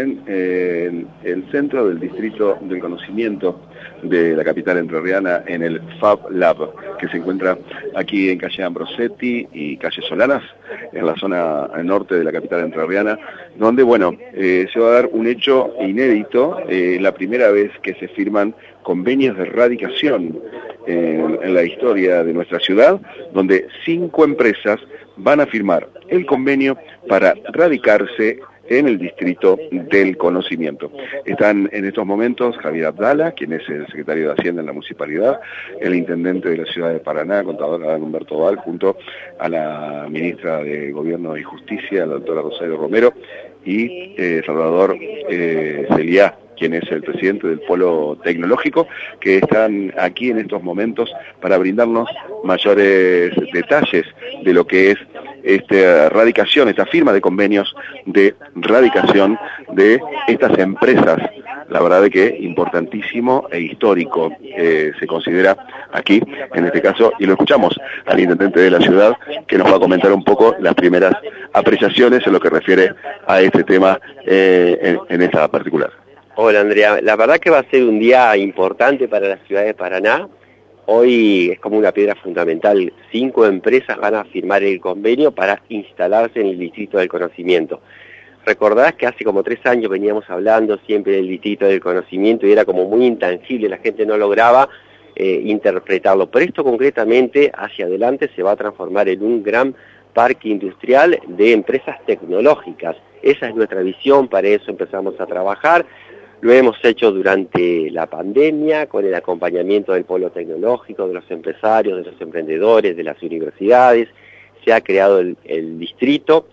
en el centro del Distrito del Conocimiento de la capital entrerriana en el Fab Lab, que se encuentra aquí en calle Ambrosetti y calle Solanas, en la zona norte de la capital entrerriana, donde, bueno, eh, se va a dar un hecho inédito, eh, la primera vez que se firman convenios de radicación en, en la historia de nuestra ciudad, donde cinco empresas van a firmar el convenio para radicarse en el Distrito del Conocimiento. Están en estos momentos Javier Abdala, quien es el secretario de Hacienda en la Municipalidad, el intendente de la ciudad de Paraná, contador Humberto Val, junto a la ministra de Gobierno y Justicia, la doctora Rosario Romero, y eh, Salvador eh, Celiá, quien es el presidente del Polo Tecnológico, que están aquí en estos momentos para brindarnos mayores detalles de lo que es esta radicación, esta firma de convenios de radicación de estas empresas. La verdad de que importantísimo e histórico eh, se considera aquí, en este caso, y lo escuchamos al intendente de la ciudad, que nos va a comentar un poco las primeras apreciaciones en lo que refiere a este tema eh, en, en esta particular. Hola Andrea, la verdad que va a ser un día importante para la ciudad de Paraná, Hoy es como una piedra fundamental. Cinco empresas van a firmar el convenio para instalarse en el Distrito del Conocimiento. Recordás que hace como tres años veníamos hablando siempre del Distrito del Conocimiento y era como muy intangible, la gente no lograba eh, interpretarlo. Pero esto concretamente hacia adelante se va a transformar en un gran parque industrial de empresas tecnológicas. Esa es nuestra visión, para eso empezamos a trabajar. Lo hemos hecho durante la pandemia con el acompañamiento del polo tecnológico, de los empresarios, de los emprendedores, de las universidades. Se ha creado el, distrito,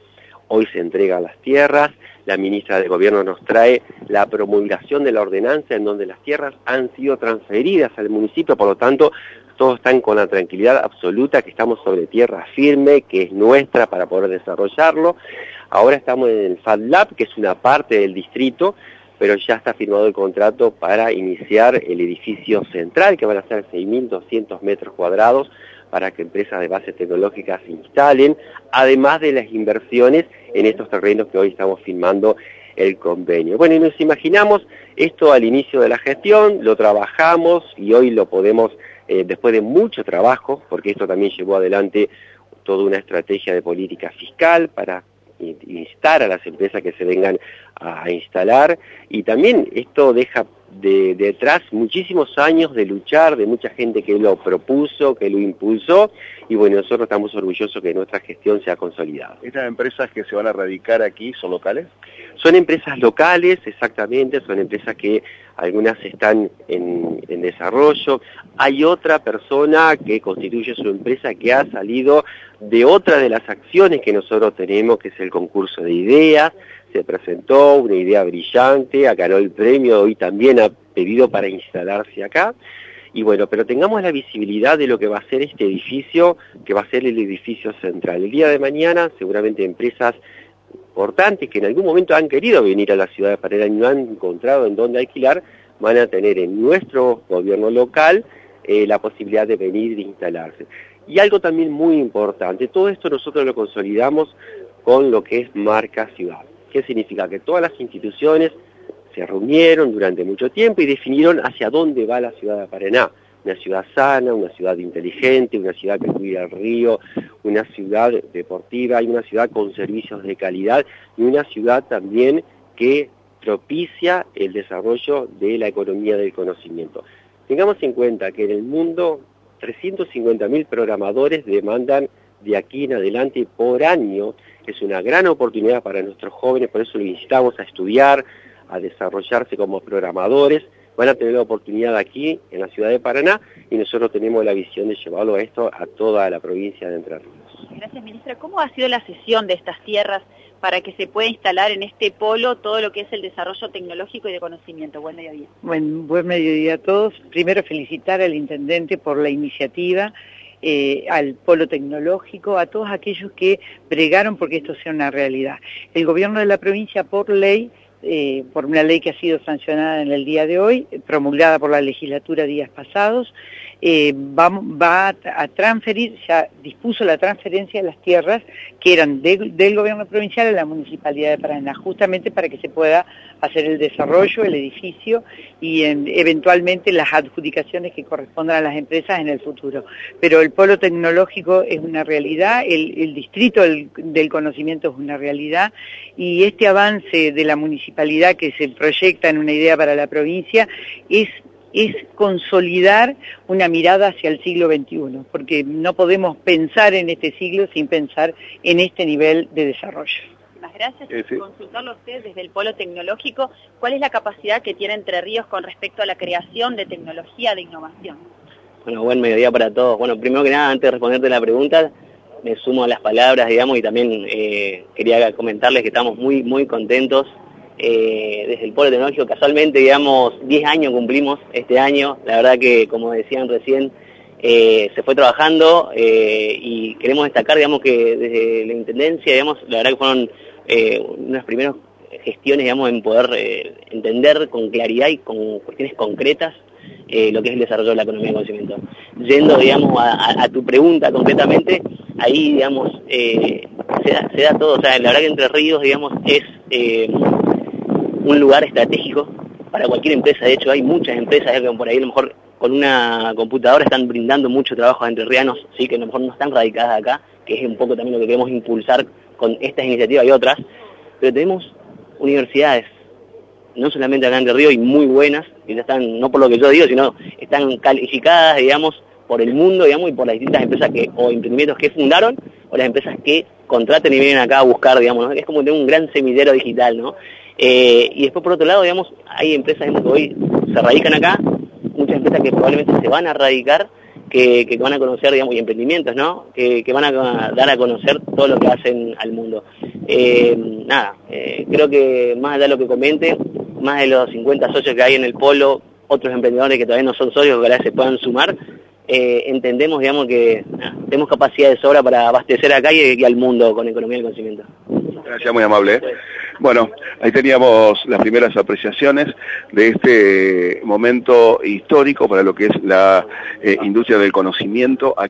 hoy se entregan las tierras, la ministra de Gobierno nos trae la promulgación de la ordenanza en donde las tierras han sido transferidas al municipio, por lo tanto todos están con la tranquilidad absoluta que estamos sobre tierra firme, que es nuestra para poder desarrollarlo. Ahora estamos en el FAD Lab, que es una parte del distrito, pero ya está firmado el contrato para iniciar el edificio central, que van a ser 6.200 metros cuadrados, para que empresas de base tecnológica se instalen, además de las inversiones en estos terrenos que hoy estamos firmando el convenio. Bueno, y nos imaginamos esto al inicio de la gestión, lo trabajamos y hoy lo podemos, eh, después de mucho trabajo, porque esto también llevó adelante toda una estrategia de política fiscal para instar a las empresas que se vengan a instalar. Y también esto deja de, detrás muchísimos años de luchar, de mucha gente que lo propuso, que lo impulsó, y bueno, nosotros estamos orgullosos que nuestra gestión sea consolidada. ¿Estas empresas que se van a radicar aquí son locales? Son empresas locales, exactamente, son empresas que algunas están en, en desarrollo. Hay otra persona que constituye su empresa que ha salido de otra de las acciones que nosotros tenemos, que es el concurso de ideas, se presentó una idea brillante, ganó el premio, hoy también ha pedido para instalarse acá. Y bueno, pero tengamos la visibilidad de lo que va a ser este edificio, que va a ser el edificio central. El día de mañana, seguramente empresas importantes que en algún momento han querido venir a la ciudad de Parera y no han encontrado en dónde alquilar, van a tener en nuestro gobierno local eh, la posibilidad de venir e instalarse. Y algo también muy importante, todo esto nosotros lo consolidamos con lo que es marca ciudad. ¿Qué significa? Que todas las instituciones se reunieron durante mucho tiempo y definieron hacia dónde va la ciudad de Paraná. Una ciudad sana, una ciudad inteligente, una ciudad que cuida el río, una ciudad deportiva y una ciudad con servicios de calidad y una ciudad también que propicia el desarrollo de la economía del conocimiento. Tengamos en cuenta que en el mundo 350.000 programadores demandan de aquí en adelante por año es una gran oportunidad para nuestros jóvenes, por eso los incitamos a estudiar, a desarrollarse como programadores, van a tener la oportunidad aquí en la ciudad de Paraná y nosotros tenemos la visión de llevarlo a esto a toda la provincia de Entre Ríos. Gracias, ministra. ¿Cómo ha sido la cesión de estas tierras para que se pueda instalar en este polo todo lo que es el desarrollo tecnológico y de conocimiento? Buen mediodía. Buen, buen mediodía a todos. Primero felicitar al intendente por la iniciativa eh, al polo tecnológico, a todos aquellos que bregaron porque esto sea una realidad. El gobierno de la provincia, por ley, eh, por una ley que ha sido sancionada en el día de hoy, promulgada por la legislatura días pasados, eh, va, a transferir, ya dispuso la transferencia de las tierras que eran del gobierno provincial a la municipalidad de Paraná, justamente para que se pueda hacer el desarrollo, el edificio y eventualmente las adjudicaciones que correspondan a las empresas en el futuro. Pero el polo tecnológico es una realidad, el, distrito del conocimiento es una realidad y este avance de la municipalidad que se proyecta en una idea para la provincia es es consolidar una mirada hacia el siglo XXI, porque no podemos pensar en este siglo sin pensar en este nivel de desarrollo. Muchas gracias. Eh, Consultarlo a usted desde el Polo Tecnológico, ¿cuál es la capacidad que tiene Entre Ríos con respecto a la creación de tecnología de innovación? Bueno, buen mediodía para todos. Bueno, primero que nada, antes de responderte la pregunta, me sumo a las palabras, digamos, y también eh, quería comentarles que estamos muy, muy contentos eh, desde el Polo Tecnológico. Casualmente, digamos, 10 años cumplimos este año. La verdad que, como decían recién, eh, se fue trabajando eh, y queremos destacar, digamos, que desde la Intendencia, digamos, la verdad que fueron unas primeras gestiones, digamos, en poder entender con claridad y con cuestiones concretas lo que es el desarrollo de la economía de conocimiento. Yendo, digamos, a, tu pregunta concretamente, ahí, digamos, se, da, todo, o sea, la verdad que Entre Ríos, digamos, es un lugar estratégico para cualquier empresa. De hecho, hay muchas empresas que por ahí a lo mejor con una computadora están brindando mucho trabajo a entrerrianos, ¿sí? que a lo mejor no están radicadas acá, que es un poco también lo que queremos impulsar con estas iniciativas y otras. Pero tenemos universidades, no solamente acá en Entre Ríos, y muy buenas, que ya están, no por lo que yo digo, sino están calificadas, digamos, por el mundo, digamos, y por las distintas empresas que, o emprendimientos que fundaron, o las empresas que contraten y vienen acá a buscar, digamos, es como tener un gran semillero digital, ¿no? Eh, y después, por otro lado, digamos, hay empresas que hoy se radican acá, muchas empresas que probablemente se van a radicar, que, van a conocer, digamos, y emprendimientos, ¿no? Que, van a dar a conocer todo lo que hacen al mundo. Eh, nada, eh, creo que más allá de lo que comente, más de los 50 socios que hay en el polo, otros emprendedores que todavía no son socios, que ahora se puedan sumar, entendemos, digamos, que tenemos capacidad de sobra para abastecer acá y, y, al mundo con economía del conocimiento. Gracias, muy amable. Bueno, ahí teníamos las primeras apreciaciones de este momento histórico para lo que es la eh, industria del conocimiento.